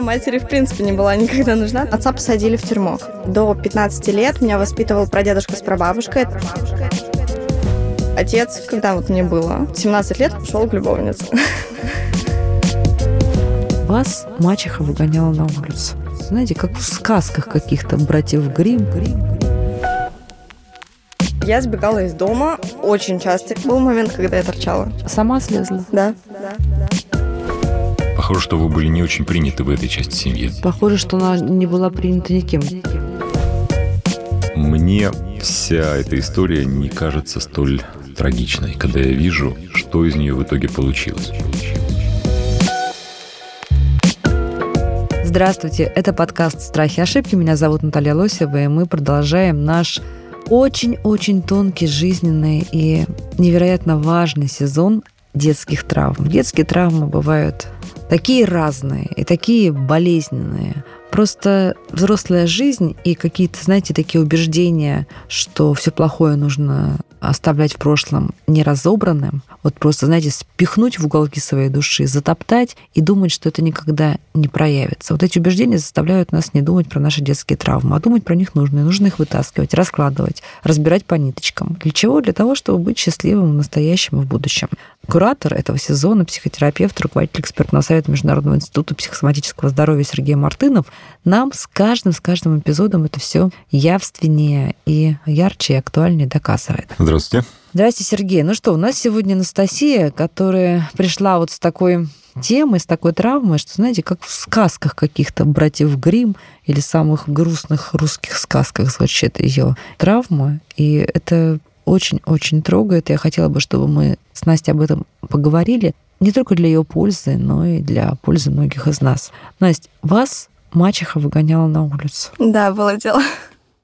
Я матери, в принципе, не была никогда нужна. Отца посадили в тюрьму. До 15 лет меня воспитывал прадедушка с прабабушкой. Отец, когда вот мне было 17 лет, ушел к любовнице. Вас мачеха выгоняла на улицу. Знаете, как в сказках каких-то братьев Грим. Я сбегала из дома очень часто. Был момент, когда я торчала. Сама слезла? Да, да. Похоже, что вы были не очень приняты в этой части семьи. Похоже, что она не была принята никем. Мне вся эта история не кажется столь трагичной, когда я вижу, что из нее в итоге получилось. Здравствуйте, это подкаст «Страхи и ошибки». Меня зовут Наталья Лосева, и мы продолжаем наш очень-очень тонкий, жизненный и невероятно важный сезон детских травм. Детские травмы бывают такие разные и такие болезненные. Просто взрослая жизнь и какие-то, знаете, такие убеждения, что все плохое нужно оставлять в прошлом неразобранным, вот просто, знаете, спихнуть в уголки своей души, затоптать и думать, что это никогда не проявится. Вот эти убеждения заставляют нас не думать про наши детские травмы, а думать про них нужно. И нужно их вытаскивать, раскладывать, разбирать по ниточкам. Для чего? Для того, чтобы быть счастливым в настоящем и в будущем. Куратор этого сезона, психотерапевт, руководитель экспертного совета Международного института психосоматического здоровья Сергей Мартынов нам с каждым, с каждым эпизодом это все явственнее и ярче и актуальнее доказывает. Здравствуйте. Здравствуйте, Сергей. Ну что, у нас сегодня Анастасия, которая пришла вот с такой темой, с такой травмой, что, знаете, как в сказках каких-то братьев Грим или самых грустных русских сказках звучит ее травма. И это очень-очень трогает. Я хотела бы, чтобы мы с Настей об этом поговорили. Не только для ее пользы, но и для пользы многих из нас. Настя, вас мачеха выгоняла на улицу. Да, было дело.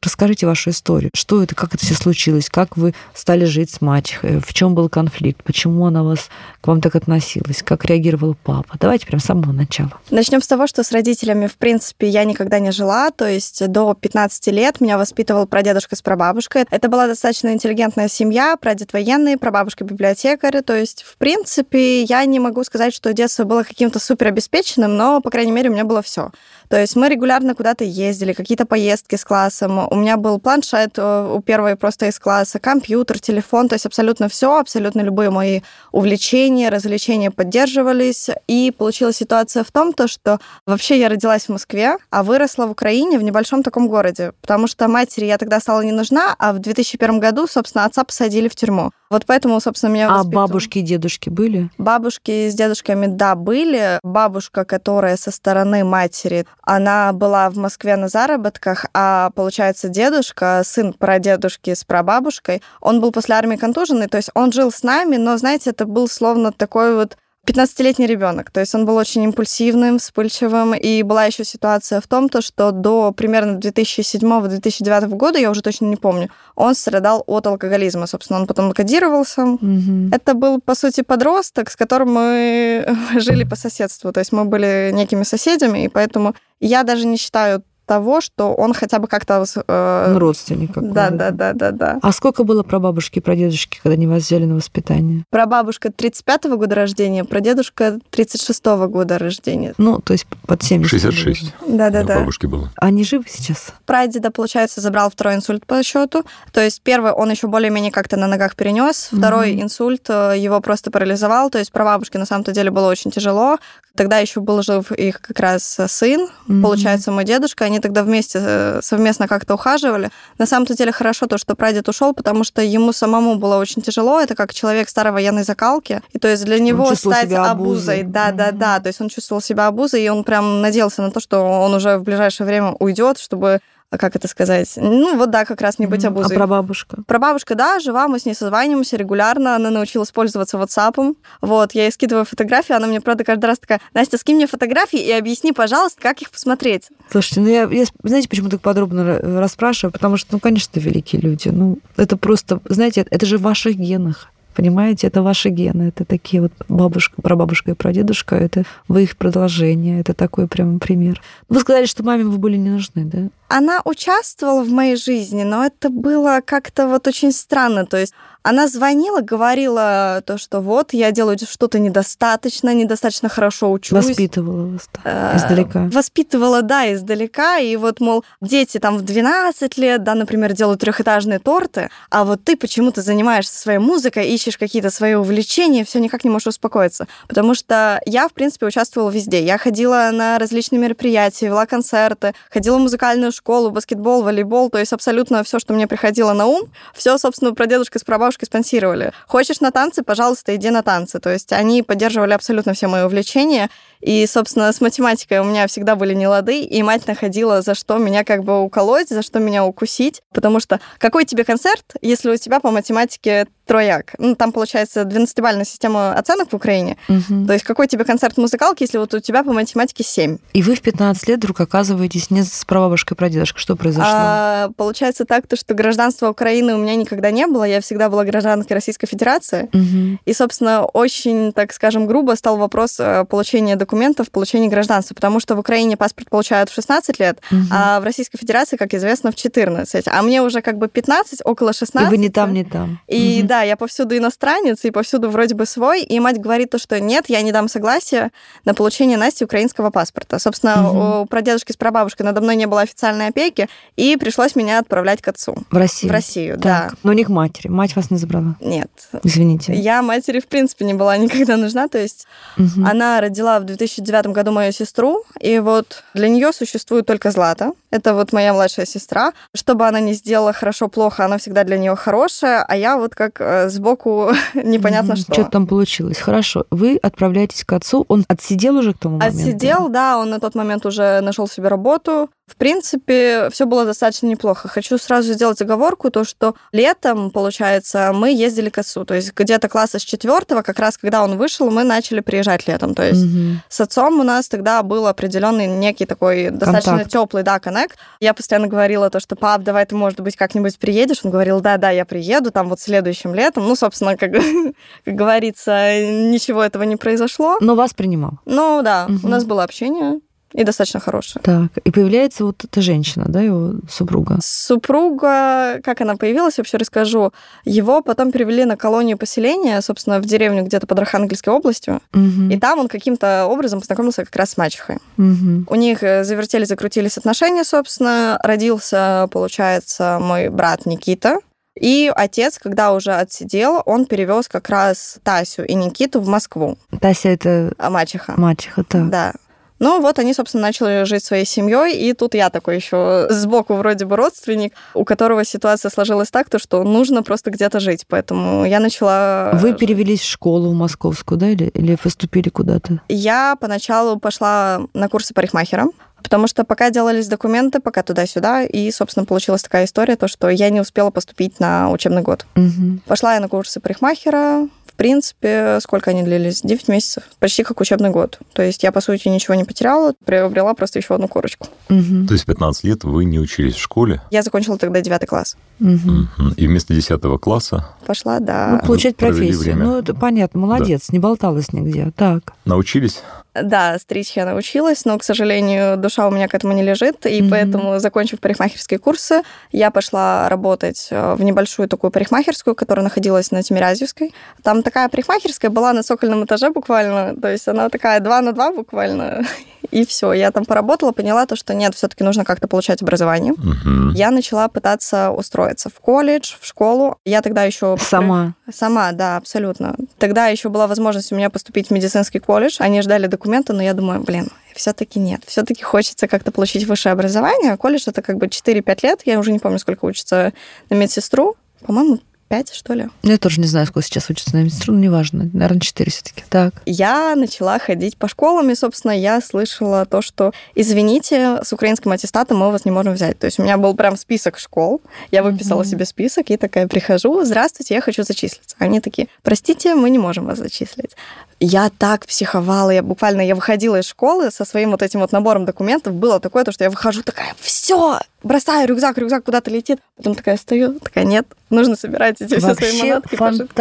Расскажите вашу историю. Что это, как это все случилось? Как вы стали жить с мачехой? В чем был конфликт? Почему она вас, к вам так относилась? Как реагировал папа? Давайте прям с самого начала. Начнем с того, что с родителями, в принципе, я никогда не жила. То есть до 15 лет меня воспитывал прадедушка с прабабушкой. Это была достаточно интеллигентная семья, прадед военный, прабабушка библиотекарь. То есть, в принципе, я не могу сказать, что детство было каким-то супер обеспеченным, но, по крайней мере, у меня было все. То есть мы регулярно куда-то ездили, какие-то поездки с классом. У меня был планшет э, у первой просто из класса, компьютер, телефон, то есть абсолютно все, абсолютно любые мои увлечения, развлечения поддерживались. И получилась ситуация в том, то, что вообще я родилась в Москве, а выросла в Украине, в небольшом таком городе, потому что матери я тогда стала не нужна, а в 2001 году, собственно, отца посадили в тюрьму. Вот поэтому, собственно, меня А бабушки и дедушки были? Бабушки с дедушками, да, были. Бабушка, которая со стороны матери, она была в Москве на заработках, а, получается, дедушка, сын прадедушки с прабабушкой, он был после армии контуженный, то есть он жил с нами, но, знаете, это был словно такой вот 15-летний ребенок, то есть он был очень импульсивным, вспыльчивым, и была еще ситуация в том, то, что до примерно 2007-2009 года, я уже точно не помню, он страдал от алкоголизма, собственно, он потом кодировался. Угу. Это был, по сути, подросток, с которым мы жили по соседству, то есть мы были некими соседями, и поэтому я даже не считаю того, что он хотя бы как-то... Э... Ну, родственник какой Да, да, да, да, да. А сколько было про бабушки и про дедушки, когда они вас взяли на воспитание? Про бабушка 35-го года рождения, про дедушка 36-го года рождения. Ну, то есть под 70. 66. Да, да, да. Бабушки было. Они живы сейчас? Прадеда, получается, забрал второй инсульт по счету. То есть первый он еще более-менее как-то на ногах перенес, второй угу. инсульт э, его просто парализовал. То есть про бабушки на самом-то деле было очень тяжело. Тогда еще был жив их как раз сын, угу. получается, мой дедушка. Они тогда вместе э, совместно как-то ухаживали. На самом-то деле хорошо то, что прадед ушел, потому что ему самому было очень тяжело. Это как человек старой военной закалки. И то есть для него стать обузой. Да, да, да. То есть он чувствовал себя обузой, и он прям надеялся на то, что он уже в ближайшее время уйдет, чтобы как это сказать? Ну, вот да, как раз не быть mm-hmm. обузой. А прабабушка? Прабабушка, да, жива, мы с ней созваниваемся регулярно, она научилась пользоваться WhatsApp. Вот, я ей скидываю фотографии, она мне, правда, каждый раз такая, Настя, скинь мне фотографии и объясни, пожалуйста, как их посмотреть. Слушайте, ну я, я знаете, почему так подробно расспрашиваю? Потому что, ну, конечно, великие люди. Ну, это просто, знаете, это же в ваших генах. Понимаете, это ваши гены, это такие вот бабушка, прабабушка и прадедушка, это вы их продолжение, это такой прям пример. Вы сказали, что маме вы были не нужны, да? Она участвовала в моей жизни, но это было как-то вот очень странно. То есть Она звонила, говорила то, что вот, я делаю что-то недостаточно, недостаточно хорошо учусь. Воспитывала вас да, издалека. Воспитывала, да, издалека. И вот, мол, дети там в 12 лет, да, например, делают трехэтажные торты, а вот ты почему-то занимаешься своей музыкой, ищешь какие-то свои увлечения, все никак не можешь успокоиться. Потому что я, в принципе, участвовала везде. Я ходила на различные мероприятия, вела концерты, ходила в музыкальную школу, баскетбол, волейбол, то есть абсолютно все, что мне приходило на ум, все, собственно, про дедушка с прабабушкой спонсировали. Хочешь на танцы, пожалуйста, иди на танцы. То есть они поддерживали абсолютно все мои увлечения. И, собственно, с математикой у меня всегда были нелады, и мать находила, за что меня как бы уколоть, за что меня укусить. Потому что какой тебе концерт, если у тебя по математике трояк. Ну, там, получается, 12-бальная система оценок в Украине. Угу. То есть какой тебе концерт музыкалки, если вот у тебя по математике 7? И вы в 15 лет вдруг оказываетесь не с прабабушкой, прадедушкой. Что произошло? А, получается так, то, что гражданства Украины у меня никогда не было. Я всегда была гражданкой Российской Федерации. Угу. И, собственно, очень, так скажем, грубо стал вопрос э, получения документов, получения гражданства. Потому что в Украине паспорт получают в 16 лет, угу. а в Российской Федерации, как известно, в 14. А мне уже как бы 15, около 16. И вы не там, не там. И угу. да, я повсюду иностранец, и повсюду вроде бы свой, и мать говорит то, что нет, я не дам согласия на получение Насти украинского паспорта. Собственно, угу. у прадедушки с прабабушкой надо мной не было официальной опеки, и пришлось меня отправлять к отцу. В Россию? В Россию, так. да. Но не к матери. Мать вас не забрала? Нет. Извините. Я матери, в принципе, не была никогда нужна, то есть угу. она родила в 2009 году мою сестру, и вот для нее существует только Злата. Это вот моя младшая сестра. Что бы она ни сделала хорошо-плохо, она всегда для нее хорошая, а я вот как Э, сбоку непонятно mm-hmm. что. Что там получилось? Хорошо. Вы отправляетесь к отцу. Он отсидел уже к тому моменту? Отсидел, да. Он на тот момент уже нашел себе работу. В принципе, все было достаточно неплохо. Хочу сразу сделать оговорку, то, что летом, получается, мы ездили к отцу. То есть где-то класса с четвертого, как раз когда он вышел, мы начали приезжать летом. То есть угу. с отцом у нас тогда был определенный некий такой достаточно теплый, да, коннект. Я постоянно говорила то, что пап, давай ты, может быть, как-нибудь приедешь. Он говорил, да, да, я приеду, там вот следующим летом. Ну, собственно, как, как говорится, ничего этого не произошло. Но вас принимал? Ну, да, угу. у нас было общение и достаточно хорошая. Так, и появляется вот эта женщина, да, его супруга? Супруга, как она появилась, вообще расскажу. Его потом перевели на колонию поселения, собственно, в деревню где-то под Архангельской областью, угу. и там он каким-то образом познакомился как раз с мачехой. Угу. У них э, завертелись, закрутились отношения, собственно. Родился, получается, мой брат Никита, и отец, когда уже отсидел, он перевез как раз Тасю и Никиту в Москву. Тася это... А мачеха. Мачеха, так. Да. Ну вот они, собственно, начали жить своей семьей, и тут я такой еще сбоку вроде бы родственник, у которого ситуация сложилась так, то что нужно просто где-то жить, поэтому я начала... Вы перевелись в школу в московскую, да, или, или поступили куда-то? Я поначалу пошла на курсы парикмахера, потому что пока делались документы, пока туда-сюда, и, собственно, получилась такая история, то, что я не успела поступить на учебный год. Угу. Пошла я на курсы парикмахера, принципе, сколько они длились? 9 месяцев. Почти как учебный год. То есть я, по сути, ничего не потеряла, приобрела просто еще одну корочку. Угу. То есть 15 лет вы не учились в школе? Я закончила тогда 9 класс. Угу. Угу. И вместо 10 класса? Пошла, да. Ну, получать профессию. Время. Ну, это понятно, молодец, да. не болталась нигде. Так. Научились? Да, стричь я научилась, но, к сожалению, душа у меня к этому не лежит, и mm-hmm. поэтому, закончив парикмахерские курсы, я пошла работать э, в небольшую такую парикмахерскую, которая находилась на Тимирязевской. Там такая парикмахерская была на цокольном этаже буквально, то есть она такая 2 на 2 буквально, и все. Я там поработала, поняла то, что нет, все-таки нужно как-то получать образование. Mm-hmm. Я начала пытаться устроиться в колледж, в школу. Я тогда еще... Сама? Сама, да, абсолютно. Тогда еще была возможность у меня поступить в медицинский колледж. Они ждали документы документы, но я думаю, блин, все-таки нет. Все-таки хочется как-то получить высшее образование. Колледж это как бы 4-5 лет. Я уже не помню, сколько учится на медсестру. По-моему, Пять, что ли? Ну, я тоже не знаю, сколько сейчас учится на медсестру, но неважно. Наверное, четыре все таки Так. Я начала ходить по школам, и, собственно, я слышала то, что, извините, с украинским аттестатом мы вас не можем взять. То есть у меня был прям список школ, я выписала mm-hmm. себе список, и такая прихожу, здравствуйте, я хочу зачислиться. Они такие, простите, мы не можем вас зачислить. Я так психовала, я буквально, я выходила из школы со своим вот этим вот набором документов, было такое, то, что я выхожу такая, все, бросаю рюкзак, рюкзак куда-то летит, потом такая стою, такая, нет, нужно собирать эти все свои манатки. фантастика,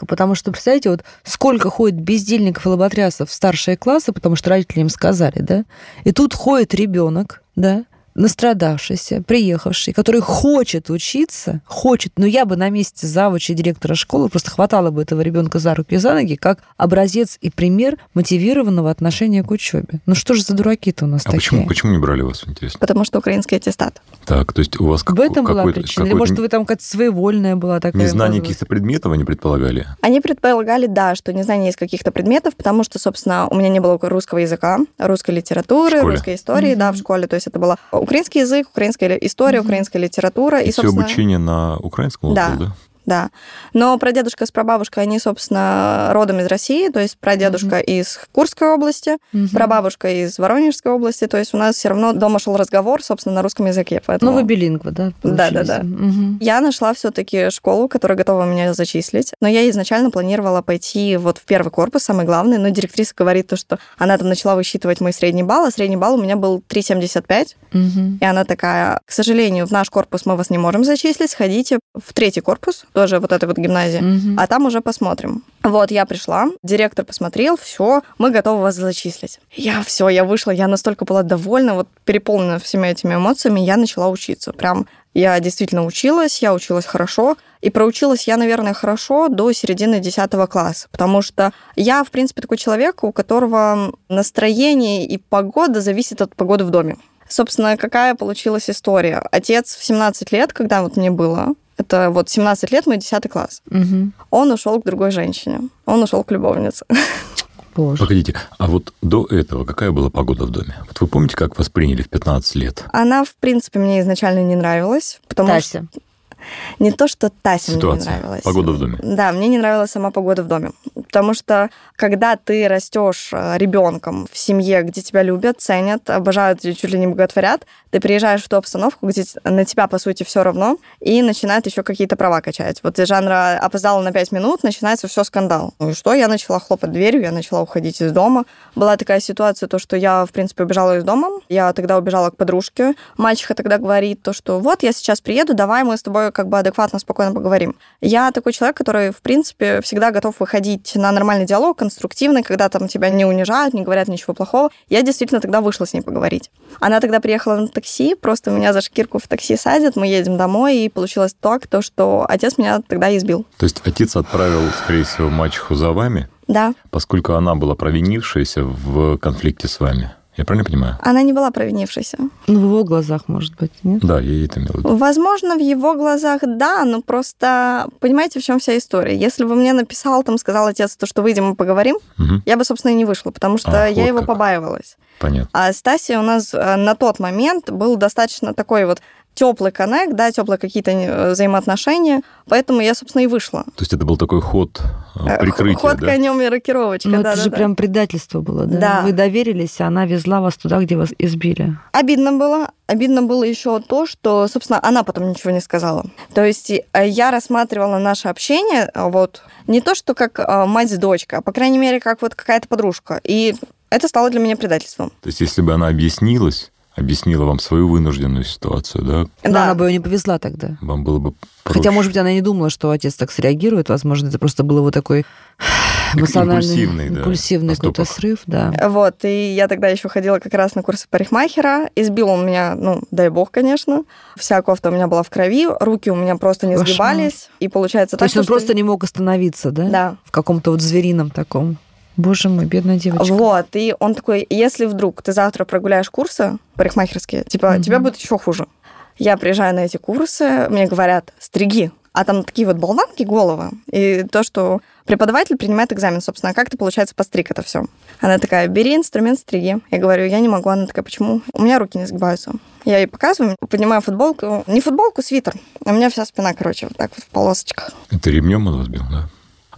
пожитки. потому что, представляете, вот сколько ходит бездельников и лоботрясов в старшие классы, потому что родители им сказали, да, и тут ходит ребенок, да, настрадавшийся, приехавший, который хочет учиться, хочет, но я бы на месте завуча директора школы просто хватала бы этого ребенка за руки и за ноги, как образец и пример мотивированного отношения к учебе. Ну что же за дураки-то у нас а такие? почему, почему не брали вас, интересно? Потому что украинский аттестат. Так, то есть у вас В этом была причина? Или, может, вы там какая-то своевольная была такая? Незнание каких-то предметов они предполагали? Они предполагали, да, что незнание есть каких-то предметов, потому что, собственно, у меня не было русского языка, русской литературы, русской истории, mm-hmm. да, в школе. То есть это было украинский язык, украинская история, mm-hmm. украинская литература. И, и все собственно... обучение на украинском да. было, да? Да. Но прадедушка с прабабушкой, они, собственно, родом из России, то есть прадедушка mm-hmm. из Курской области, mm-hmm. прабабушка из Воронежской области, то есть у нас все равно дома шел разговор, собственно, на русском языке. Поэтому... Ну, вы билингва, да? Да, да, да. Mm-hmm. Я нашла все-таки школу, которая готова меня зачислить, но я изначально планировала пойти вот в первый корпус, самый главный, но директриса говорит то, что она там начала высчитывать мой средний балл, а средний балл у меня был 3,75, mm-hmm. и она такая, к сожалению, в наш корпус мы вас не можем зачислить, сходите в третий корпус, тоже вот этой вот гимназии, угу. а там уже посмотрим. Вот, я пришла, директор посмотрел, все, мы готовы вас зачислить. Я все, я вышла, я настолько была довольна, вот переполнена всеми этими эмоциями, я начала учиться. Прям я действительно училась, я училась хорошо, и проучилась я, наверное, хорошо до середины 10 класса, потому что я, в принципе, такой человек, у которого настроение и погода зависит от погоды в доме. Собственно, какая получилась история? Отец в 17 лет, когда вот мне было, это вот 17 лет, мой 10 класс. Угу. Он ушел к другой женщине. Он ушел к любовнице. Боже. Погодите, а вот до этого какая была погода в доме? Вот вы помните, как вас приняли в 15 лет? Она, в принципе, мне изначально не нравилась, потому Тася. что... Не то, что Тася Ситуация. мне не нравилась. Погода в доме. Да, мне не нравилась сама погода в доме. Потому что когда ты растешь э, ребенком в семье, где тебя любят, ценят, обожают, чуть ли не боготворят, ты приезжаешь в ту обстановку, где на тебя, по сути, все равно, и начинают еще какие-то права качать. Вот из жанра опоздала на 5 минут, начинается все скандал. Ну и что? Я начала хлопать дверью, я начала уходить из дома. Была такая ситуация, то, что я, в принципе, убежала из дома. Я тогда убежала к подружке. Мачеха тогда говорит то, что вот, я сейчас приеду, давай мы с тобой как бы адекватно, спокойно поговорим. Я такой человек, который, в принципе, всегда готов выходить на нормальный диалог, конструктивный, когда там тебя не унижают, не говорят ничего плохого. Я действительно тогда вышла с ней поговорить. Она тогда приехала на такси, просто меня за шкирку в такси садят, мы едем домой, и получилось так, то, что отец меня тогда избил. То есть отец отправил, скорее всего, мачеху за вами? Да. Поскольку она была провинившаяся в конфликте с вами? Я правильно понимаю? Она не была провинившейся. Ну, в его глазах, может быть, нет? Да, я это виду. Возможно, в его глазах, да, но просто понимаете, в чем вся история. Если бы мне написал, там, сказал отец, то, что выйдем и поговорим, угу. я бы, собственно, и не вышла, потому что а, я вот его как. побаивалась. Понятно. А Стасия у нас э, на тот момент был достаточно такой вот теплый коннект, да, теплые какие-то э, взаимоотношения, поэтому я, собственно, и вышла. То есть это был такой ход э, прикрытия, Ход да? конем и рокировочка, Ну, да, это да, же да. прям предательство было, да? Да. Вы доверились, а она везла вас туда, где вас избили. Обидно было. Обидно было еще то, что, собственно, она потом ничего не сказала. То есть я рассматривала наше общение вот не то, что как мать с дочкой, а, по крайней мере, как вот какая-то подружка. И это стало для меня предательством. То есть если бы она объяснилась, объяснила вам свою вынужденную ситуацию, да? Да. она бы ее не повезла тогда. Вам было бы проще. Хотя, может быть, она не думала, что отец так среагирует. Возможно, это просто было вот такой эмоциональный, импульсивный, да, импульсивный какой-то срыв, да. Вот, и я тогда еще ходила как раз на курсы парикмахера. Избил он меня, ну, дай бог, конечно. Вся кофта у меня была в крови, руки у меня просто не Кошмар. сгибались. И получается То так, есть он что- просто не мог остановиться, да? Да. В каком-то вот зверином таком. Боже мой, бедная девочка. Вот, и он такой, если вдруг ты завтра прогуляешь курсы парикмахерские, типа, Мгм. тебе будет еще хуже. Я приезжаю на эти курсы, мне говорят, стриги. А там такие вот болванки головы. И то, что преподаватель принимает экзамен, собственно, а как ты, получается, постриг это все. Она такая, бери инструмент стриги. Я говорю, я не могу. Она такая, почему? У меня руки не сгибаются. Я ей показываю, поднимаю футболку. Не футболку, свитер. У меня вся спина, короче, вот так вот в полосочках. Это ремнем он вас бил, да?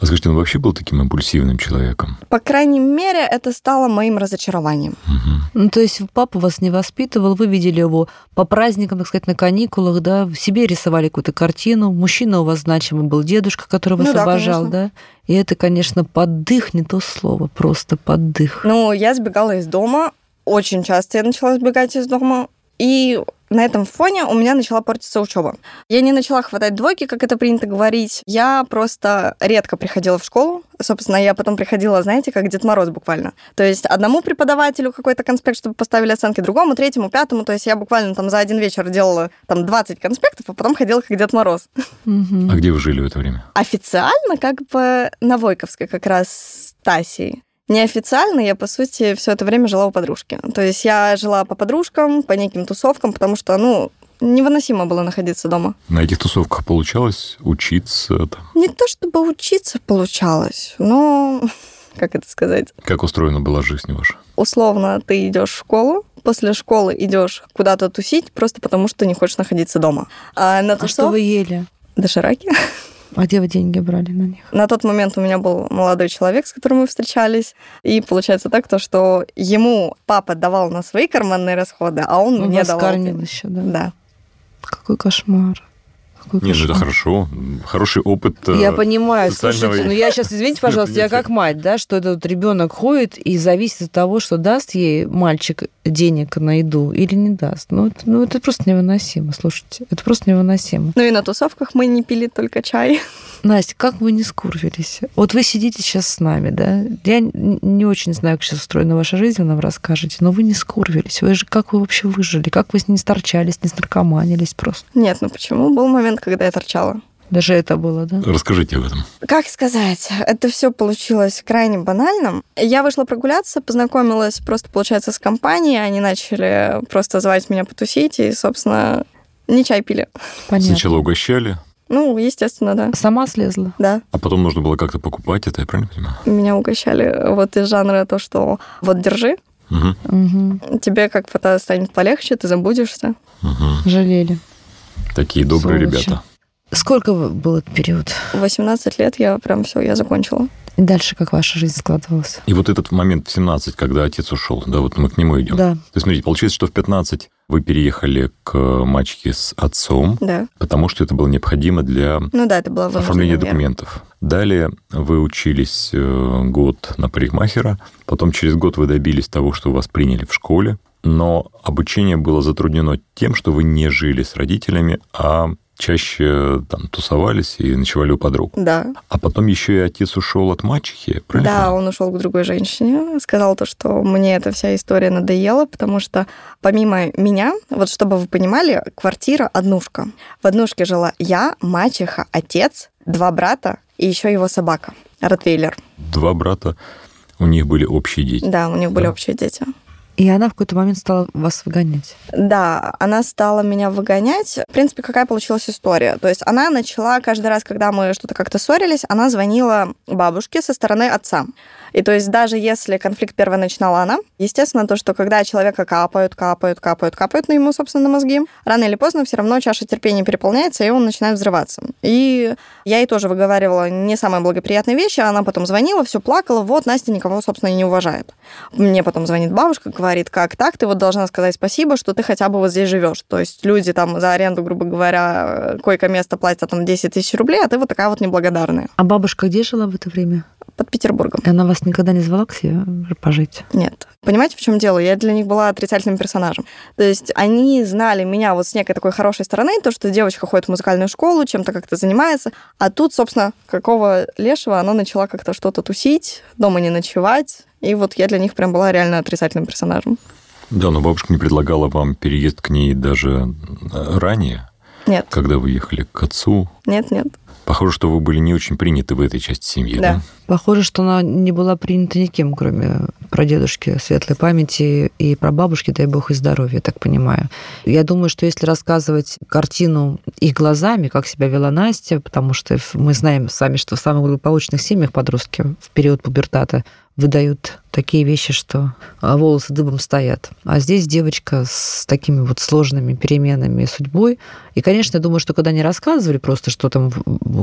А скажите, он вообще был таким импульсивным человеком? По крайней мере, это стало моим разочарованием. Мгм. Ну, то есть папа вас не воспитывал, вы видели его по праздникам, так сказать, на каникулах, да, в себе рисовали какую-то картину. Мужчина у вас значимый был дедушка, который вас Ну да, обожал, конечно. да? И это, конечно, поддых, не то слово, просто поддых. Ну, я сбегала из дома. Очень часто я начала сбегать из дома. И на этом фоне у меня начала портиться учеба. Я не начала хватать двойки, как это принято говорить. Я просто редко приходила в школу. Собственно, я потом приходила, знаете, как Дед Мороз буквально. То есть одному преподавателю какой-то конспект, чтобы поставили оценки, другому, третьему, пятому. То есть я буквально там за один вечер делала там 20 конспектов, а потом ходила как Дед Мороз. А где вы жили в это время? Официально как бы на Войковской как раз с Тасей. Неофициально я, по сути, все это время жила у подружки. То есть я жила по подружкам, по неким тусовкам, потому что, ну, невыносимо было находиться дома. На этих тусовках получалось учиться? Там? Не то чтобы учиться получалось, но как это сказать? Как устроена была жизнь ваша? Условно, ты идешь в школу, после школы идешь куда-то тусить, просто потому что не хочешь находиться дома. А, на тусов... а что вы ели? Дошираки. А где вы деньги брали на них? На тот момент у меня был молодой человек, с которым мы встречались. И получается так, то, что ему папа давал на свои карманные расходы, а он Вы мне давал. еще, да? Да. Какой кошмар. Какой Нет, ну это хорошо. Хороший опыт. Э, я понимаю, слушайте, ну я сейчас, извините, пожалуйста, я как мать, да, что этот ребенок ходит и зависит от того, что даст ей мальчик денег на еду или не даст. Ну, это, ну, это просто невыносимо, слушайте. Это просто невыносимо. Ну и на тусовках мы не пили только чай. Настя, как вы не скурвились? Вот вы сидите сейчас с нами, да? Я не очень знаю, как сейчас устроена ваша жизнь, вы нам расскажете, но вы не скурвились. Вы же как вы вообще выжили? Как вы не сторчались, не снаркоманились просто? Нет, ну почему? Был момент, когда я торчала. Даже это было, да? Расскажите об этом. Как сказать? Это все получилось крайне банальным. Я вышла прогуляться, познакомилась просто, получается, с компанией. Они начали просто звать меня потусить, и, собственно, не чай пили. Понятно. Сначала угощали, ну, естественно, да. Сама слезла? Да. А потом нужно было как-то покупать это, я правильно понимаю? Меня угощали вот из жанра то, что вот держи, угу. Угу. тебе как-то станет полегче, ты забудешься. Угу. Жалели. Такие добрые Сволочи. ребята. Сколько был этот период? 18 лет я прям все, я закончила. И дальше как ваша жизнь складывалась? И вот этот момент в 17, когда отец ушел, да, вот мы к нему идем. Да. То есть, смотрите, получается, что в 15 вы переехали к мачке с отцом, да. потому что это было необходимо для ну, да, это было оформления документов. Далее вы учились э, год на парикмахера, потом через год вы добились того, что вас приняли в школе, но обучение было затруднено тем, что вы не жили с родителями, а чаще там тусовались и ночевали у подруг. Да. А потом еще и отец ушел от мачехи, правильно? Да, он ушел к другой женщине, сказал то, что мне эта вся история надоела, потому что помимо меня, вот чтобы вы понимали, квартира однушка. В однушке жила я, мачеха, отец, два брата и еще его собака, Ротвейлер. Два брата, у них были общие дети. Да, у них были общие дети. И она в какой-то момент стала вас выгонять. Да, она стала меня выгонять. В принципе, какая получилась история? То есть она начала каждый раз, когда мы что-то как-то ссорились, она звонила бабушке со стороны отца. И то есть даже если конфликт первый начинала она, естественно, то, что когда человека капают, капают, капают, капают на ему, собственно, на мозги, рано или поздно все равно чаша терпения переполняется, и он начинает взрываться. И я ей тоже выговаривала не самые благоприятные вещи, она потом звонила, все плакала, вот, Настя никого, собственно, и не уважает. Мне потом звонит бабушка, говорит, как так, ты вот должна сказать спасибо, что ты хотя бы вот здесь живешь. То есть люди там за аренду, грубо говоря, койко-место платят там 10 тысяч рублей, а ты вот такая вот неблагодарная. А бабушка где жила в это время? Под Петербургом. И она вас никогда не звала к себе пожить? Нет. Понимаете, в чем дело? Я для них была отрицательным персонажем. То есть они знали меня вот с некой такой хорошей стороны, то, что девочка ходит в музыкальную школу, чем-то как-то занимается, а тут, собственно, какого лешего она начала как-то что-то тусить, дома не ночевать, и вот я для них прям была реально отрицательным персонажем. Да, но бабушка не предлагала вам переезд к ней даже э, ранее? Нет. Когда вы ехали к отцу? Нет, нет. Похоже, что вы были не очень приняты в этой части семьи, да? да? Похоже, что она не была принята никем, кроме прадедушки светлой памяти и прабабушки, дай бог и здоровья, я так понимаю. Я думаю, что если рассказывать картину их глазами, как себя вела Настя, потому что мы знаем сами, что в самых благополучных семьях подростки в период пубертата выдают такие вещи, что а, волосы дыбом стоят. А здесь девочка с такими вот сложными переменами судьбой. И, конечно, я думаю, что когда они рассказывали просто, что там,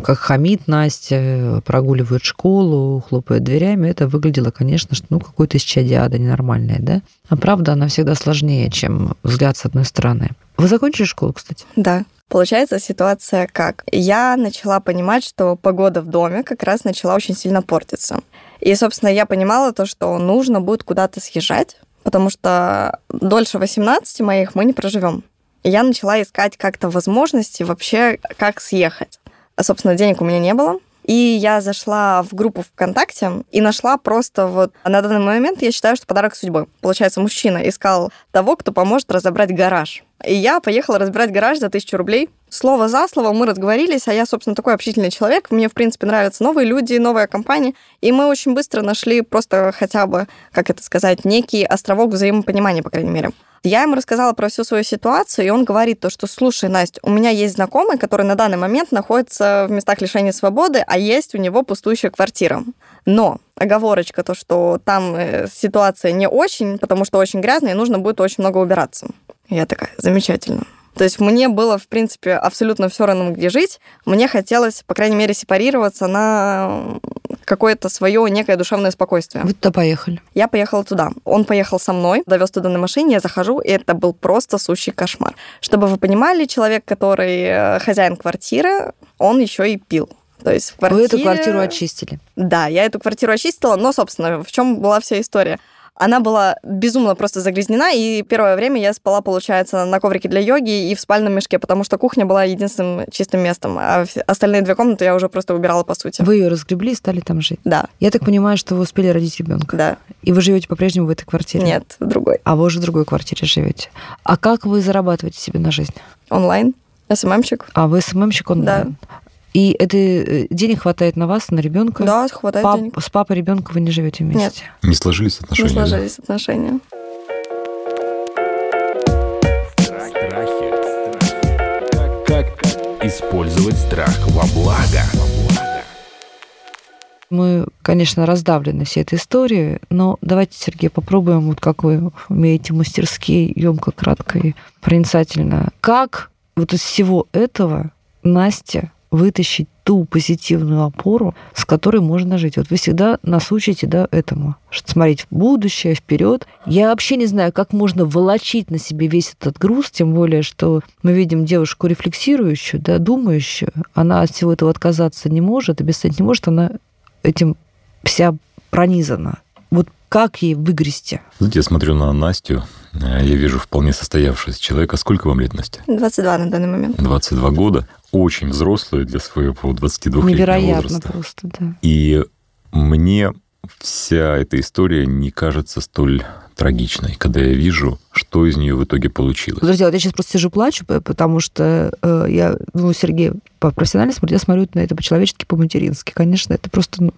как хамит Настя, прогуливает школу, хлопает дверями, это выглядело, конечно, что ну, какой-то исчадиада ненормальное, да? А правда, она всегда сложнее, чем взгляд с одной стороны. Вы закончили школу, кстати? Да. Получается ситуация как? Я начала понимать, что погода в доме как раз начала очень сильно портиться. И, собственно, я понимала то, что нужно будет куда-то съезжать, потому что дольше 18 моих мы не проживем. И я начала искать как-то возможности вообще, как съехать. А, собственно, денег у меня не было. И я зашла в группу ВКонтакте и нашла просто вот... На данный момент я считаю, что подарок судьбы. Получается, мужчина искал того, кто поможет разобрать гараж. И я поехала разбирать гараж за тысячу рублей. Слово за слово мы разговорились, а я, собственно, такой общительный человек. Мне, в принципе, нравятся новые люди, новая компания. И мы очень быстро нашли просто хотя бы, как это сказать, некий островок взаимопонимания, по крайней мере. Я ему рассказала про всю свою ситуацию, и он говорит то, что, слушай, Настя, у меня есть знакомый, который на данный момент находится в местах лишения свободы, а есть у него пустующая квартира. Но оговорочка то, что там э, ситуация не очень, потому что очень грязная, и нужно будет очень много убираться. Я такая, замечательно. То есть мне было, в принципе, абсолютно все равно, где жить. Мне хотелось, по крайней мере, сепарироваться на какое-то свое некое душевное спокойствие. Вы туда поехали? Я поехала туда. Он поехал со мной, довез туда на машине, я захожу, и это был просто сущий кошмар. Чтобы вы понимали, человек, который э, хозяин квартиры, он еще и пил. То есть в квартире... Вы эту квартиру очистили? Да, я эту квартиру очистила, но, собственно, в чем была вся история? Она была безумно просто загрязнена, и первое время я спала, получается, на коврике для йоги и в спальном мешке, потому что кухня была единственным чистым местом, а остальные две комнаты я уже просто убирала по сути. Вы ее разгребли и стали там жить? Да. Я так понимаю, что вы успели родить ребенка? Да. И вы живете по-прежнему в этой квартире? Нет, в другой. А вы уже в другой квартире живете. А как вы зарабатываете себе на жизнь? Онлайн. СММщик. А вы СММщик онлайн? Да. И это э, денег хватает на вас, на ребенка? Да, хватает Пап, денег. С папой ребенка вы не живете вместе? Нет. Не сложились отношения? Не сложились да? отношения. Страхи. Как, как использовать страх во благо? Мы, конечно, раздавлены всей этой историей, но давайте, Сергей, попробуем, вот как вы умеете мастерски, емко, кратко и проницательно. Как вот из всего этого Настя вытащить ту позитивную опору, с которой можно жить. Вот вы всегда нас учите да, этому, что смотреть в будущее, вперед. Я вообще не знаю, как можно волочить на себе весь этот груз, тем более, что мы видим девушку рефлексирующую, да, думающую. Она от всего этого отказаться не может, обесценить не может, она этим вся пронизана. Вот как ей выгрести? Знаете, я смотрю на Настю, я вижу вполне состоявшегося человека. Сколько вам лет, Настя? 22 на данный момент. 22 года. Очень взрослую для своего 22-летнего Невероятно возраста. просто, да. И мне вся эта история не кажется столь трагичной, когда я вижу, что из нее в итоге получилось. Друзья, вот я сейчас просто сижу плачу, потому что э, я, ну, Сергей по профессионально смотрю, я смотрю на это по-человечески, по-матерински. Конечно, это просто ну,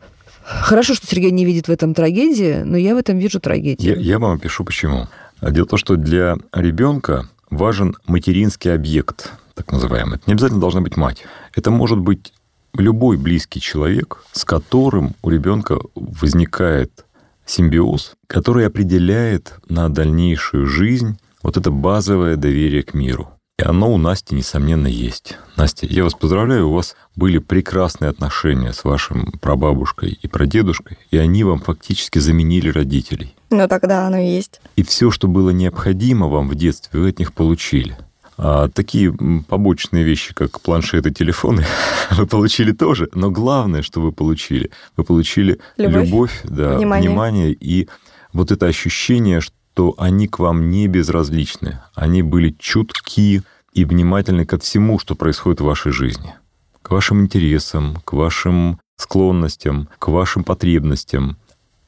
Хорошо, что Сергей не видит в этом трагедии, но я в этом вижу трагедию. Я, я вам опишу, почему. Дело в том, что для ребенка важен материнский объект, так называемый. Это не обязательно должна быть мать. Это может быть любой близкий человек, с которым у ребенка возникает симбиоз, который определяет на дальнейшую жизнь вот это базовое доверие к миру. И оно у Насти, несомненно, есть. Настя, я вас поздравляю, у вас были прекрасные отношения с вашим прабабушкой и прадедушкой, и они вам фактически заменили родителей. Ну тогда оно и есть. И все, что было необходимо вам в детстве, вы от них получили. А такие побочные вещи, как планшеты, телефоны, вы получили тоже. Но главное, что вы получили, вы получили любовь, любовь да, внимание. внимание и вот это ощущение, что они к вам не безразличны. Они были чутки и внимательны ко всему, что происходит в вашей жизни. К вашим интересам, к вашим склонностям, к вашим потребностям.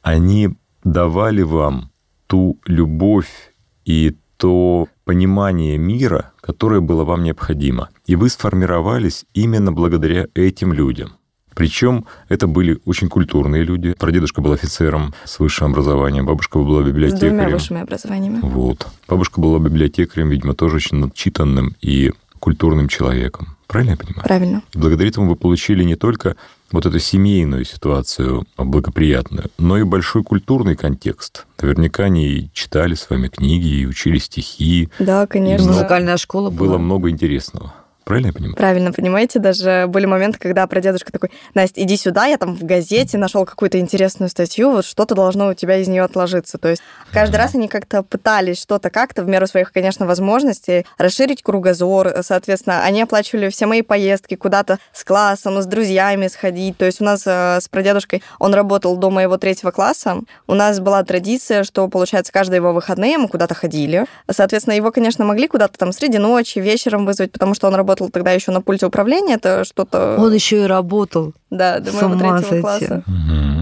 Они давали вам ту любовь и то понимание мира, которое было вам необходимо. И вы сформировались именно благодаря этим людям. Причем это были очень культурные люди. Прадедушка был офицером с высшим образованием, бабушка была библиотекарем. С двумя высшими образованиями. Вот. Бабушка была библиотекарем, видимо, тоже очень начитанным и культурным человеком. Правильно я понимаю? Правильно. И благодаря этому вы получили не только вот эту семейную ситуацию благоприятную, но и большой культурный контекст. Наверняка они читали с вами книги и учили стихи. Да, конечно. Музыкальная школа была. Было много интересного. Правильно я понимаю? Правильно понимаете, даже были моменты, когда прадедушка такой, Настя, иди сюда, я там в газете нашел какую-то интересную статью, вот что-то должно у тебя из нее отложиться. То есть каждый раз они как-то пытались что-то как-то в меру своих, конечно, возможностей расширить кругозор, соответственно, они оплачивали все мои поездки куда-то с классом, с друзьями сходить. То есть у нас э, с прадедушкой, он работал до моего третьего класса, у нас была традиция, что, получается, каждые его выходные мы куда-то ходили. Соответственно, его, конечно, могли куда-то там среди ночи, вечером вызвать, потому что он работал тогда еще на пульте управления, это что-то... Он еще и работал. Да, до С моего третьего класса.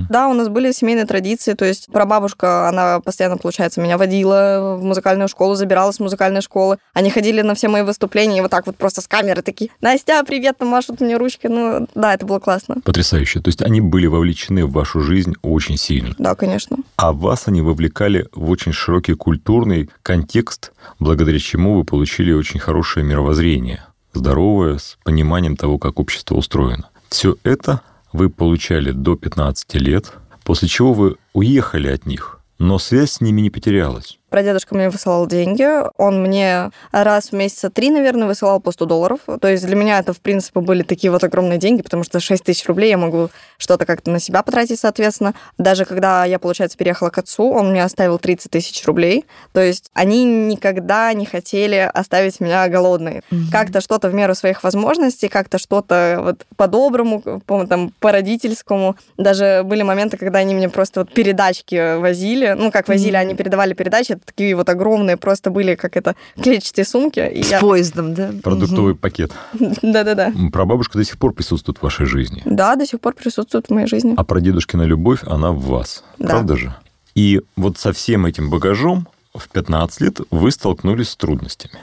Да, у нас были семейные традиции, то есть прабабушка, она постоянно, получается, меня водила в музыкальную школу, забирала с музыкальной школы. Они ходили на все мои выступления и вот так вот просто с камеры такие, Настя, привет, там машут мне ручки. Ну, да, это было классно. Потрясающе. То есть они были вовлечены в вашу жизнь очень сильно. Да, конечно. А вас они вовлекали в очень широкий культурный контекст, благодаря чему вы получили очень хорошее мировоззрение, здоровое, с пониманием того, как общество устроено. Все это вы получали до 15 лет, после чего вы уехали от них, но связь с ними не потерялась. Прадедушка мне высылал деньги. Он мне раз в месяца три, наверное, высылал по 100 долларов. То есть для меня это, в принципе, были такие вот огромные деньги, потому что 6 тысяч рублей я могу что-то как-то на себя потратить, соответственно. Даже когда я, получается, переехала к отцу, он мне оставил 30 тысяч рублей. То есть они никогда не хотели оставить меня голодной. Мгм. Как-то что-то в меру своих возможностей, как-то что-то вот по-доброму, по, там, по-родительскому. Даже были моменты, когда они мне просто вот передачки возили. Ну, как возили, Мгм. они передавали передачи, такие вот огромные просто были, как это, клетчатые сумки. И С я... поездом, да? Продуктовый пакет. Да-да-да. Прабабушка до сих пор присутствует в вашей жизни. Да, до сих пор присутствует в моей жизни. А прадедушкина любовь, она в вас. Да. Правда же? И вот со всем этим багажом в 15 лет вы столкнулись с трудностями.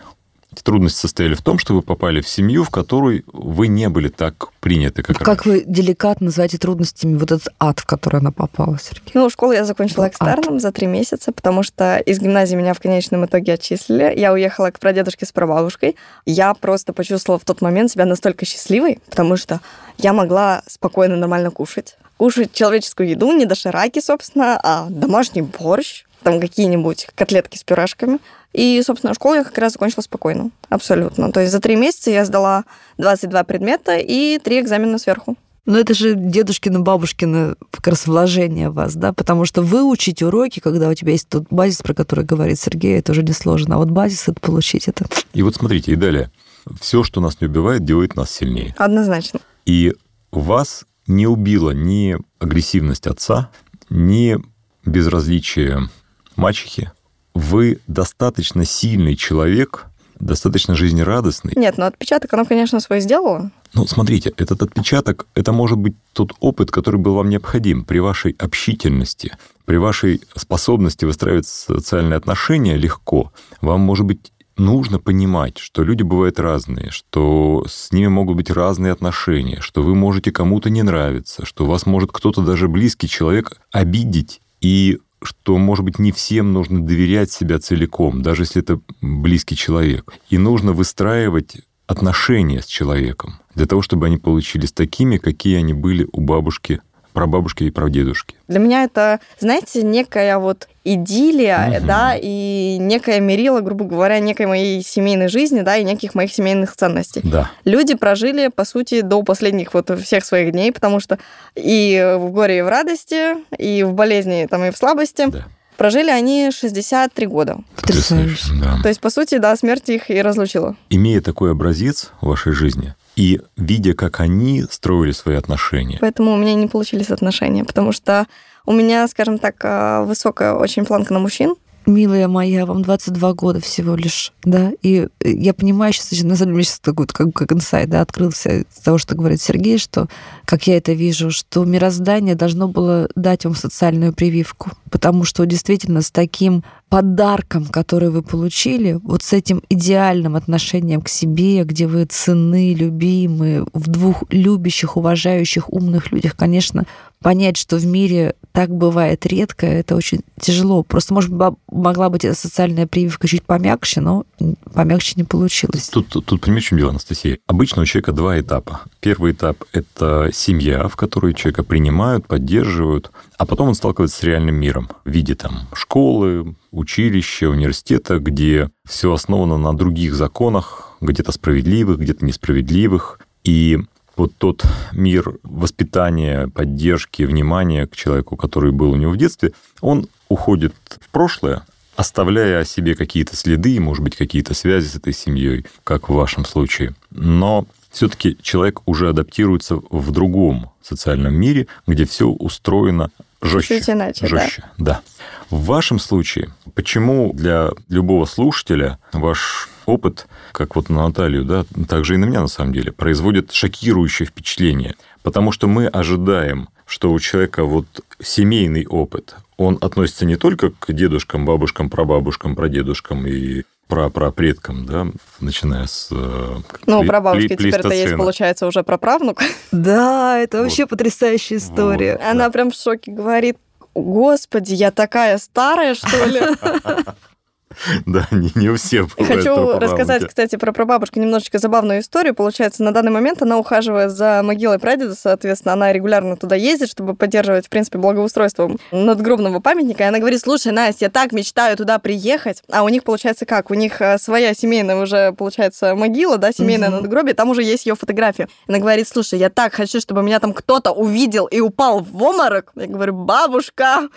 Эти трудности состояли в том, что вы попали в семью, в которой вы не были так приняты, как, Как вы деликатно называете трудностями вот этот ад, в который она попала, Сергей? Ну, школу я закончила экстерном за три месяца, потому что из гимназии меня в конечном итоге отчислили. Я уехала к прадедушке с прабабушкой. Я просто почувствовала в тот момент себя настолько счастливой, потому что я могла спокойно, нормально кушать. Кушать человеческую еду, не дошираки, собственно, а домашний борщ, там какие-нибудь котлетки с пюрешками. И, собственно, школу я как раз закончила спокойно. Абсолютно. То есть за три месяца я сдала 22 предмета и три экзамена сверху. Ну, это же дедушкина, бабушкина как раз вложение в вас, да? Потому что выучить уроки, когда у тебя есть тот базис, про который говорит Сергей, это уже несложно. А вот базис это получить, это... И вот смотрите, и далее. Все, что нас не убивает, делает нас сильнее. Однозначно. И вас не убила ни агрессивность отца, ни безразличие мачехи. Вы достаточно сильный человек, достаточно жизнерадостный. Нет, ну отпечаток оно, конечно, свой сделало. Ну, смотрите, этот отпечаток, это может быть тот опыт, который был вам необходим при вашей общительности, при вашей способности выстраивать социальные отношения легко. Вам, может быть, нужно понимать, что люди бывают разные, что с ними могут быть разные отношения, что вы можете кому-то не нравиться, что вас может кто-то даже близкий человек обидеть, и что, может быть, не всем нужно доверять себя целиком, даже если это близкий человек. И нужно выстраивать отношения с человеком для того, чтобы они получились такими, какие они были у бабушки, прабабушки и прадедушки. Для меня это, знаете, некая вот идиллия, Мгм. да, и некая мерила, грубо говоря, некой моей семейной жизни, да, и неких моих семейных ценностей. Да. Люди прожили, по сути, до последних вот всех своих дней, потому что и в горе, и в радости, и в болезни, там, и в слабости Да. прожили они 63 года. Потрясающе. Да. То есть, по сути, да, смерть их и разлучила. Имея такой образец в вашей жизни и видя, как они строили свои отношения, Поэтому у меня не получились отношения, потому что у меня, скажем так, э, высокая очень планка на мужчин. Милая моя, вам 22 года всего лишь, да, и я понимаю сейчас, на самом деле, сейчас такой как, как инсайд, да, открылся из того, что говорит Сергей, что, как я это вижу, что мироздание должно было дать вам социальную прививку, потому что действительно с таким подарком, который вы получили, вот с этим идеальным отношением к себе, где вы ценны, любимы, в двух любящих, уважающих, умных людях, конечно, понять, что в мире так бывает редко, это очень тяжело. Просто, может быть, могла быть эта социальная прививка чуть помягче, но помягче не получилось. Тут, тут, тут понимаешь, в чем дело, Анастасия? Обычно у человека два этапа. Первый этап – это семья, в которой человека принимают, поддерживают, а потом он сталкивается с реальным миром в виде там школы, училища, университета, где все основано на других законах, где-то справедливых, где-то несправедливых. И вот тот мир воспитания, поддержки, внимания к человеку, который был у него в детстве, он уходит в прошлое, оставляя о себе какие-то следы, может быть, какие-то связи с этой семьей, как в вашем случае. Но все-таки человек уже адаптируется в другом социальном мире, где все устроено жестче. Чуть иначе, жестче, да. да. В вашем случае, почему для любого слушателя ваш опыт, как вот на Наталью, да, также и на меня на самом деле, производит шокирующее впечатление? Потому что мы ожидаем, что у человека вот семейный опыт, он относится не только к дедушкам, бабушкам, прабабушкам, прадедушкам и прапрапредкам, да, начиная с... Э, ну, про бабушки теперь-то есть, получается, уже про правнук. Да, это вот. вообще потрясающая история. Вот, Она да. прям в шоке говорит, господи, я такая старая, что ли? Да, не, не у всех Хочу рассказать, кстати, про прабабушку немножечко забавную историю. Получается, на данный момент она ухаживает за могилой прадеда, соответственно, она регулярно туда ездит, чтобы поддерживать, в принципе, благоустройство надгробного памятника. И она говорит, слушай, Настя, я так мечтаю туда приехать. А у них, получается, как? У них э, своя семейная уже, получается, могила, да, семейное угу. надгробие, там уже есть ее фотография. Она говорит, слушай, я так хочу, чтобы меня там кто-то увидел и упал в обморок. Я говорю, бабушка.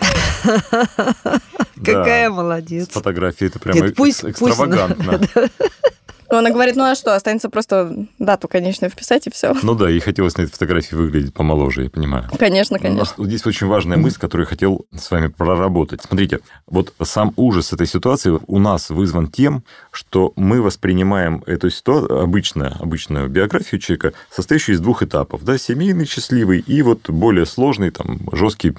Какая молодец. Это прямо экстравагантно. Но она говорит, ну а что, останется просто дату, конечно, вписать и все. Ну да, и хотелось на этой фотографии выглядеть помоложе, я понимаю. Конечно, конечно. Но здесь очень важная мысль, которую я хотел с вами проработать. Смотрите, вот сам ужас этой ситуации у нас вызван тем, что мы воспринимаем эту ситуацию, обычно, обычную биографию человека, состоящую из двух этапов, да, семейный, счастливый, и вот более сложный, там, жесткий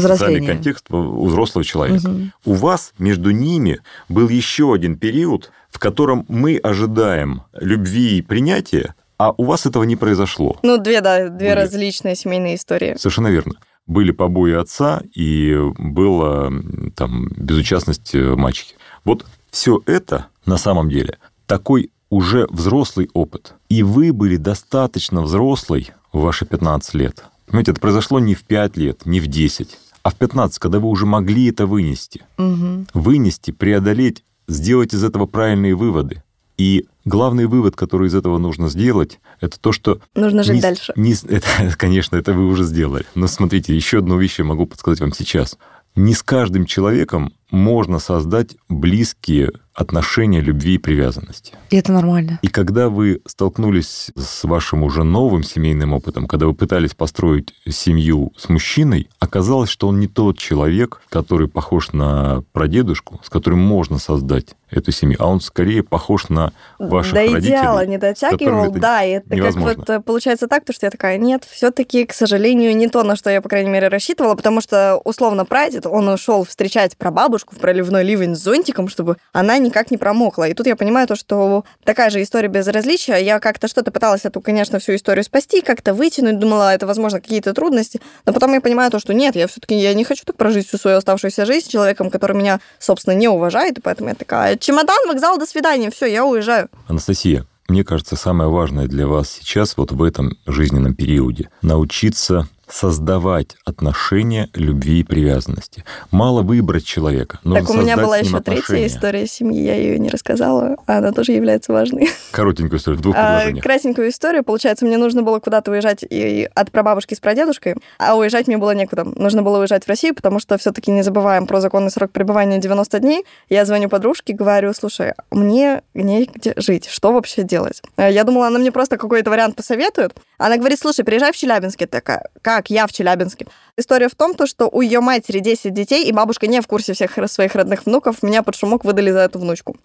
социальный контекст у взрослого человека. Угу. У вас между ними был еще один период, в котором мы ожидаем любви и принятия, а у вас этого не произошло. Ну, две, да, две Были. различные семейные истории. Совершенно верно. Были побои отца, и была там безучастность э, мачехи. Вот все это на самом деле такой уже взрослый опыт. И вы были достаточно взрослой в ваши 15 лет. Понимаете, это произошло не в 5 лет, не в 10, а в 15, когда вы уже могли это вынести. Угу. Вынести, преодолеть сделать из этого правильные выводы. И главный вывод, который из этого нужно сделать, это то, что... Нужно жить не, дальше. Не, это, конечно, это вы уже сделали. Но смотрите, еще одну вещь я могу подсказать вам сейчас. Не с каждым человеком можно создать близкие отношения любви и привязанности. И это нормально. И когда вы столкнулись с вашим уже новым семейным опытом, когда вы пытались построить семью с мужчиной, оказалось, что он не тот человек, который похож на прадедушку, с которым можно создать эту семью, а он скорее похож на ваших До родителей. До идеала не дотягивал, да, и это невозможно. как вот э, получается так, то, что я такая, нет, все таки к сожалению, не то, на что я, по крайней мере, рассчитывала, потому что, условно, прадед, он ушел встречать прабабушку в проливной ливень с зонтиком, чтобы она никак не промокла. И тут я понимаю то, что такая же история безразличия. Я как-то что-то пыталась эту, конечно, всю историю спасти, как-то вытянуть, думала, это, возможно, какие-то трудности. Но потом я понимаю то, что нет, я все-таки я не хочу так прожить всю свою оставшуюся жизнь с человеком, который меня, собственно, не уважает. И поэтому я такая, чемодан, вокзал, до свидания, все, я уезжаю. Анастасия, мне кажется, самое важное для вас сейчас, вот в этом жизненном периоде, научиться создавать отношения любви и привязанности. Мало выбрать человека. Так у меня была еще третья история семьи, я ее не рассказала, а она тоже является важной. Коротенькую историю, в двух а, предложениях. Красненькую историю. Получается, мне нужно было куда-то уезжать и от прабабушки с прадедушкой, а уезжать мне было некуда. Нужно было уезжать в Россию, потому что все-таки не забываем про законный срок пребывания 90 дней. Я звоню подружке, говорю, слушай, мне негде жить, что вообще делать? Я думала, она мне просто какой-то вариант посоветует. Она говорит, слушай, приезжай в Челябинск. Я такая, как я в Челябинске. История в том, то, что у ее матери 10 детей, и бабушка не в курсе всех своих родных внуков. Меня под шумок выдали за эту внучку.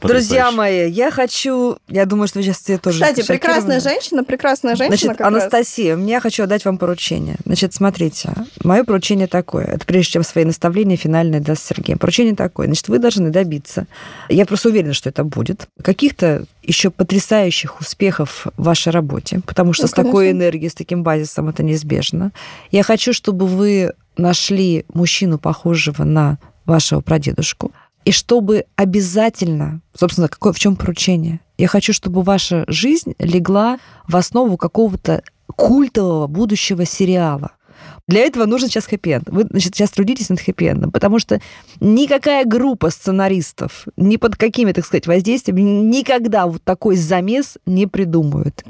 Друзья мои, я хочу... Я думаю, что вы сейчас все тоже Кстати, прекрасная женщина, прекрасная женщина. Значит, Анастасия, раз. я хочу отдать вам поручение. Значит, смотрите, мое поручение такое. Это прежде чем свои наставления финальные даст Сергей. Поручение такое. Значит, вы должны добиться. Я просто уверена, что это будет. Каких-то еще потрясающих успехов в вашей работе, потому что ну, с конечно. такой энергией, с таким базисом это неизбежно. Я хочу, чтобы вы нашли мужчину, похожего на вашего прадедушку, и чтобы обязательно, собственно, какое в чем поручение? Я хочу, чтобы ваша жизнь легла в основу какого-то культового будущего сериала. Для этого нужен сейчас хэппи Вы, значит, сейчас трудитесь над хэппи потому что никакая группа сценаристов, ни под какими, так сказать, воздействиями никогда вот такой замес не придумают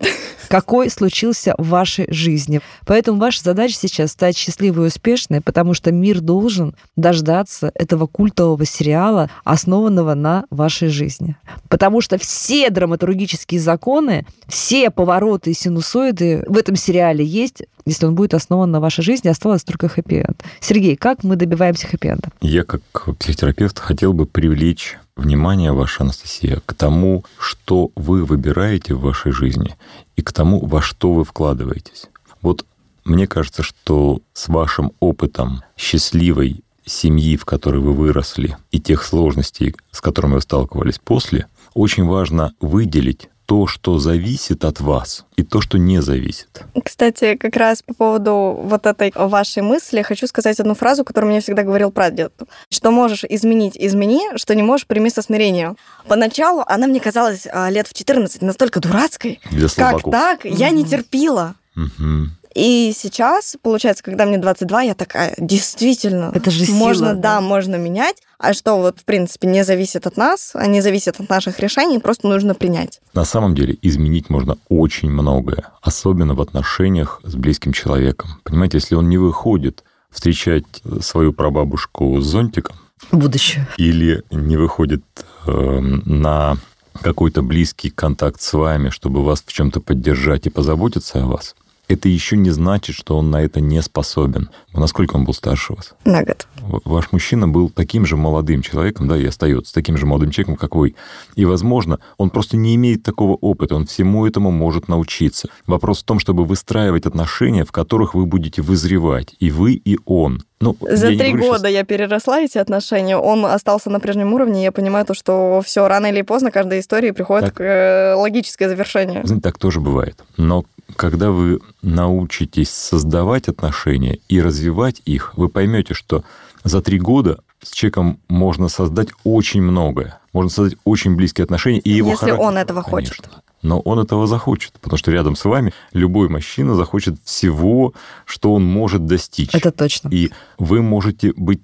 какой случился в вашей жизни. Поэтому ваша задача сейчас стать счастливой и успешной, потому что мир должен дождаться этого культового сериала, основанного на вашей жизни. Потому что все драматургические законы, все повороты и синусоиды в этом сериале есть, если он будет основан на вашей жизни, осталось только хэппи-энд. Сергей, как мы добиваемся хэппи-энда? Я, как психотерапевт, хотел бы привлечь внимание ваше, Анастасия, к тому, что вы выбираете в вашей жизни и к тому, во что вы вкладываетесь. Вот мне кажется, что с вашим опытом счастливой семьи, в которой вы выросли, и тех сложностей, с которыми вы сталкивались после, очень важно выделить то, что зависит от вас, и то, что не зависит. Кстати, как раз по поводу вот этой вашей мысли хочу сказать одну фразу, которую мне всегда говорил прадед. Что можешь изменить, измени, что не можешь, прими со смирением. Поначалу она мне казалась а, лет в 14 настолько дурацкой. Для как так? Я не терпила. Угу. И сейчас, получается, когда мне 22, я такая, действительно, это же сила, можно, да. да, можно менять, а что вот, в принципе, не зависит от нас, а не зависит от наших решений, просто нужно принять. На самом деле изменить можно очень многое, особенно в отношениях с близким человеком. Понимаете, если он не выходит встречать свою прабабушку с зонтиком, будущее. Или не выходит э, на какой-то близкий контакт с вами, чтобы вас в чем-то поддержать и позаботиться о вас, это еще не значит, что он на это не способен. Насколько он был старше вас? На год. Ваш мужчина был таким же молодым человеком, да, и остается таким же молодым человеком, как вы. И, возможно, он просто не имеет такого опыта, он всему этому может научиться. Вопрос в том, чтобы выстраивать отношения, в которых вы будете вызревать, и вы, и он. Ну, За три года сейчас... я переросла эти отношения, он остался на прежнем уровне, я понимаю то, что все рано или поздно каждая история приходит так, к э, логическое завершение. Знаете, так тоже бывает. Но когда вы научитесь создавать отношения и развивать их, вы поймете, что за три года с человеком можно создать очень многое. Можно создать очень близкие отношения. И его Если характер, он этого конечно. хочет. Но он этого захочет, потому что рядом с вами любой мужчина захочет всего, что он может достичь. Это точно. И вы можете быть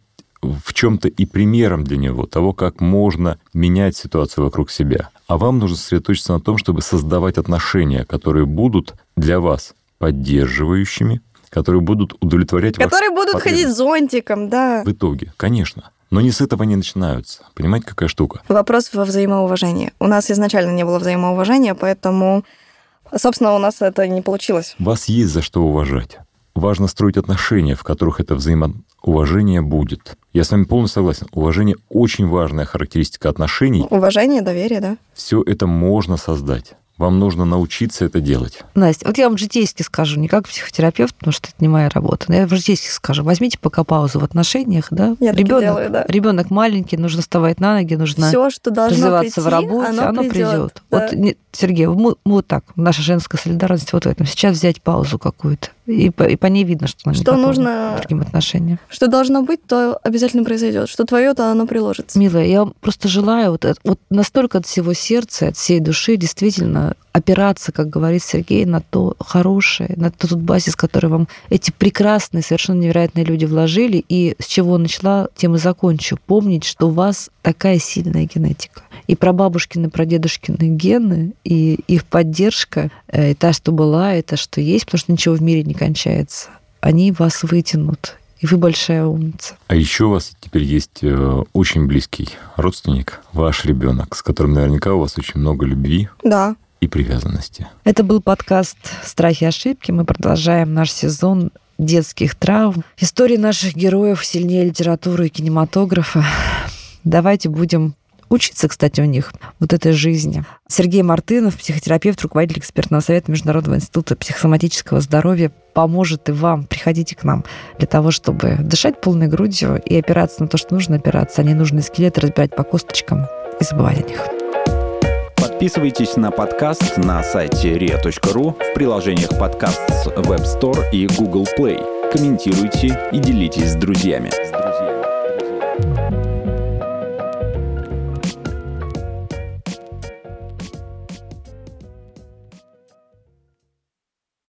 в чем-то и примером для него того, как можно менять ситуацию вокруг себя. А вам нужно сосредоточиться на том, чтобы создавать отношения, которые будут для вас поддерживающими, которые будут удовлетворять Которые вас будут ходить зонтиком, да. В итоге, конечно. Но не с этого они начинаются. Понимаете, какая штука? Вопрос во взаимоуважении. У нас изначально не было взаимоуважения, поэтому, собственно, у нас это не получилось. Вас есть за что уважать. Важно строить отношения, в которых это взаимоуважение будет. Я с вами полностью согласен. Уважение очень важная характеристика отношений. Уважение, доверие, да. Все это можно создать. Вам нужно научиться это делать. Настя, вот я вам житейски скажу, не как психотерапевт, потому что это не моя работа, но я вам житейски скажу. Возьмите пока паузу в отношениях, да? Я ребенок, делаю, да. ребенок маленький, нужно вставать на ноги, нужно Все, что должно развиваться прийти, в работе, оно, оно придет. придет. Да. Вот, Сергей, мы, мы вот так, наша женская солидарность вот в этом. Сейчас взять паузу какую-то, и по, и по ней видно, что она Что не нужно- к другим отношениям. Что должно быть, то обязательно произойдет. Что твое, то оно приложится. Милая, я вам просто желаю вот, вот настолько от всего сердца, от всей души действительно опираться, как говорит Сергей, на то хорошее, на тот базис, который вам эти прекрасные, совершенно невероятные люди вложили, и с чего начала, тем и закончу. Помнить, что у вас такая сильная генетика. И прабабушкины, прадедушкины гены, и их поддержка, э, и та, что была, и та, что есть, потому что ничего в мире не кончается, они вас вытянут. И вы большая умница. А еще у вас теперь есть э, очень близкий родственник, ваш ребенок, с которым наверняка у вас очень много любви Да. и привязанности. Это был подкаст «Страхи и ошибки». Мы продолжаем наш сезон детских травм. Истории наших героев сильнее литературы и кинематографа. Давайте будем учиться, кстати, у них вот этой жизни. Сергей Мартынов, психотерапевт, руководитель экспертного совета Международного института психосоматического здоровья, поможет и вам. Приходите к нам для того, чтобы дышать полной грудью и опираться на то, что нужно опираться, а не нужные скелеты разбирать по косточкам и забывать о них. Подписывайтесь на подкаст на сайте ria.ru в приложениях подкаст с Web Store и Google Play. Комментируйте и делитесь с друзьями.